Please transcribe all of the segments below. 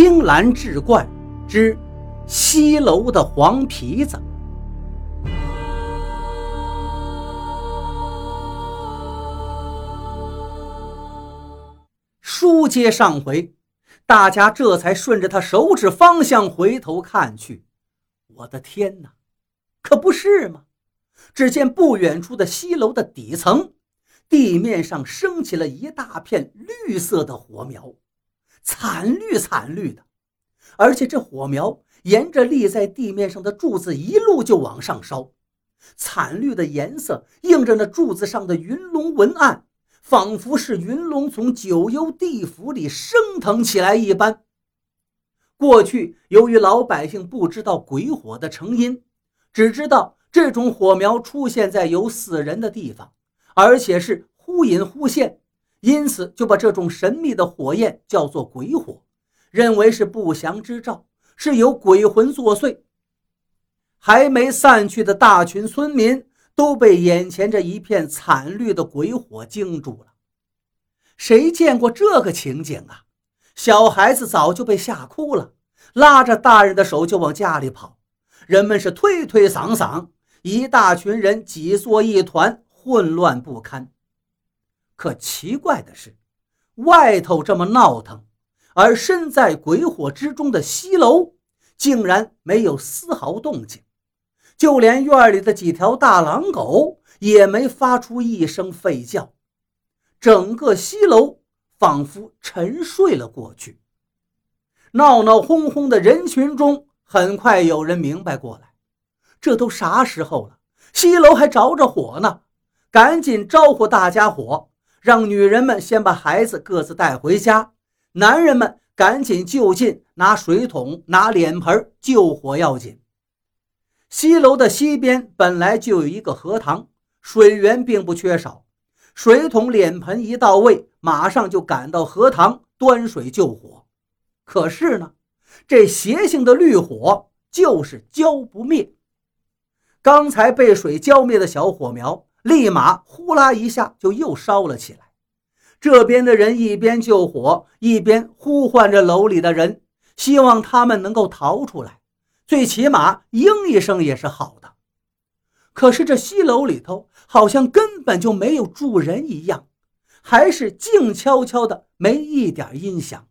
青蓝志怪之西楼的黄皮子。书接上回，大家这才顺着他手指方向回头看去。我的天哪，可不是吗？只见不远处的西楼的底层，地面上升起了一大片绿色的火苗。惨绿惨绿的，而且这火苗沿着立在地面上的柱子一路就往上烧，惨绿的颜色映着那柱子上的云龙文案，仿佛是云龙从九幽地府里升腾起来一般。过去由于老百姓不知道鬼火的成因，只知道这种火苗出现在有死人的地方，而且是忽隐忽现。因此，就把这种神秘的火焰叫做鬼火，认为是不祥之兆，是有鬼魂作祟。还没散去的大群村民都被眼前这一片惨绿的鬼火惊住了。谁见过这个情景啊？小孩子早就被吓哭了，拉着大人的手就往家里跑。人们是推推搡搡，一大群人挤作一团，混乱不堪。可奇怪的是，外头这么闹腾，而身在鬼火之中的西楼竟然没有丝毫动静，就连院里的几条大狼狗也没发出一声吠叫，整个西楼仿佛沉睡了过去。闹闹哄哄的人群中，很快有人明白过来，这都啥时候了，西楼还着着火呢，赶紧招呼大家伙。让女人们先把孩子各自带回家，男人们赶紧就近拿水桶、拿脸盆救火要紧。西楼的西边本来就有一个荷塘，水源并不缺少。水桶、脸盆一到位，马上就赶到荷塘端水救火。可是呢，这邪性的绿火就是浇不灭。刚才被水浇灭的小火苗。立马呼啦一下就又烧了起来。这边的人一边救火，一边呼唤着楼里的人，希望他们能够逃出来，最起码应一声也是好的。可是这西楼里头好像根本就没有住人一样，还是静悄悄的，没一点音响。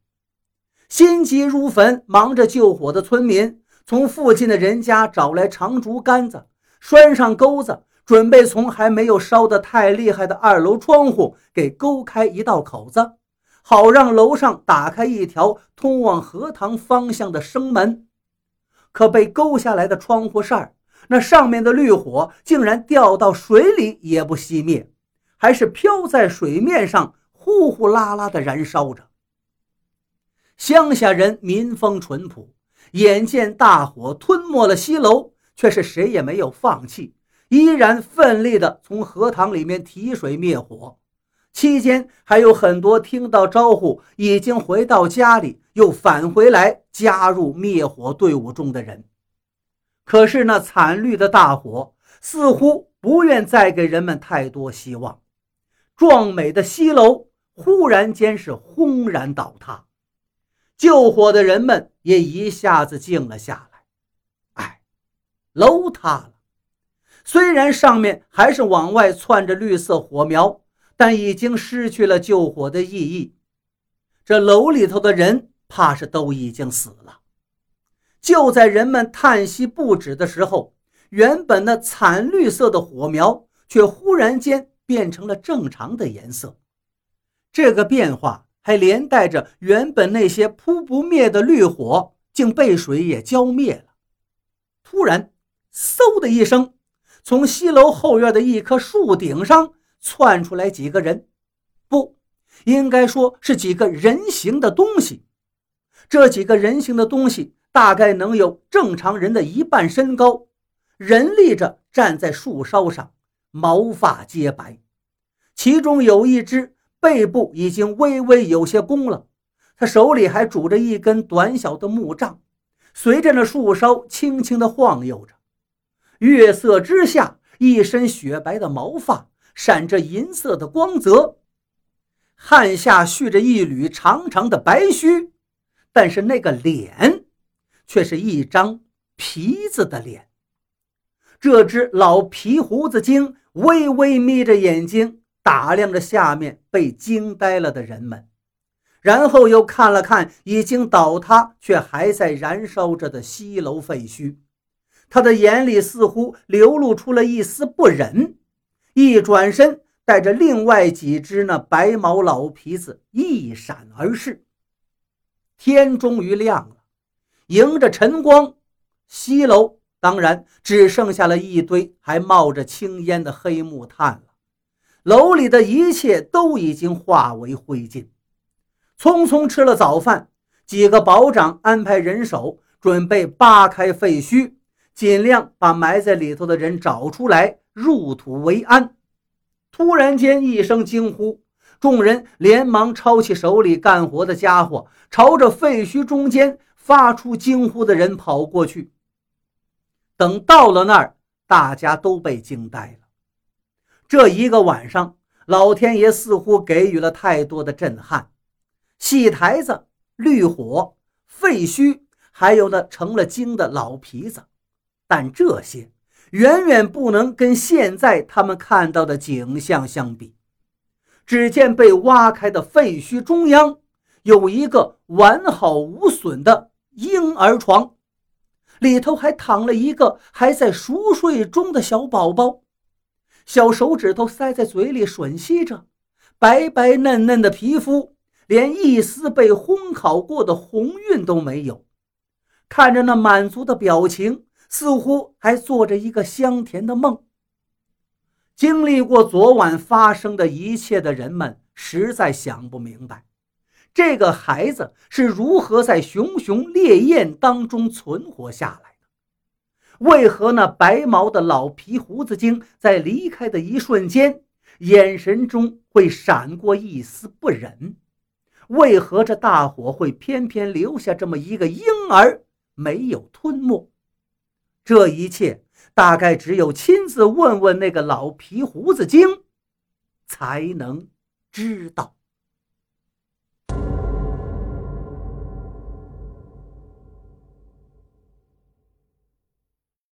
心急如焚，忙着救火的村民从附近的人家找来长竹竿子，拴上钩子。准备从还没有烧得太厉害的二楼窗户给勾开一道口子，好让楼上打开一条通往荷塘方向的生门。可被勾下来的窗户扇那上面的绿火竟然掉到水里也不熄灭，还是飘在水面上呼呼啦啦地燃烧着。乡下人民风淳朴，眼见大火吞没了西楼，却是谁也没有放弃。依然奋力地从荷塘里面提水灭火，期间还有很多听到招呼已经回到家里，又返回来加入灭火队伍中的人。可是那惨绿的大火似乎不愿再给人们太多希望，壮美的西楼忽然间是轰然倒塌，救火的人们也一下子静了下来。哎，楼塌了。虽然上面还是往外窜着绿色火苗，但已经失去了救火的意义。这楼里头的人怕是都已经死了。就在人们叹息不止的时候，原本那惨绿色的火苗却忽然间变成了正常的颜色。这个变化还连带着原本那些扑不灭的绿火，竟被水也浇灭了。突然，嗖的一声。从西楼后院的一棵树顶上窜出来几个人，不应该说是几个人形的东西。这几个人形的东西大概能有正常人的一半身高，人立着站在树梢上，毛发皆白。其中有一只背部已经微微有些弓了，他手里还拄着一根短小的木杖，随着那树梢轻轻地晃悠着。月色之下，一身雪白的毛发闪着银色的光泽，汗下蓄着一缕长长的白须，但是那个脸，却是一张皮子的脸。这只老皮胡子精微微眯着眼睛，打量着下面被惊呆了的人们，然后又看了看已经倒塌却还在燃烧着的西楼废墟，他的眼里似乎流露出了一丝不忍。一转身，带着另外几只那白毛老皮子一闪而逝。天终于亮了，迎着晨光，西楼。当然，只剩下了一堆还冒着青烟的黑木炭了。楼里的一切都已经化为灰烬。匆匆吃了早饭，几个保长安排人手，准备扒开废墟，尽量把埋在里头的人找出来，入土为安。突然间，一声惊呼，众人连忙抄起手里干活的家伙，朝着废墟中间发出惊呼的人跑过去。等到了那儿，大家都被惊呆了。这一个晚上，老天爷似乎给予了太多的震撼：戏台子、绿火、废墟，还有那成了精的老皮子。但这些远远不能跟现在他们看到的景象相比。只见被挖开的废墟中央，有一个完好无损的婴儿床。里头还躺了一个还在熟睡中的小宝宝，小手指头塞在嘴里吮吸着，白白嫩嫩的皮肤，连一丝被烘烤过的红晕都没有。看着那满足的表情，似乎还做着一个香甜的梦。经历过昨晚发生的一切的人们，实在想不明白。这个孩子是如何在熊熊烈焰当中存活下来的？为何那白毛的老皮胡子精在离开的一瞬间，眼神中会闪过一丝不忍？为何这大火会偏偏留下这么一个婴儿没有吞没？这一切大概只有亲自问问那个老皮胡子精，才能知道。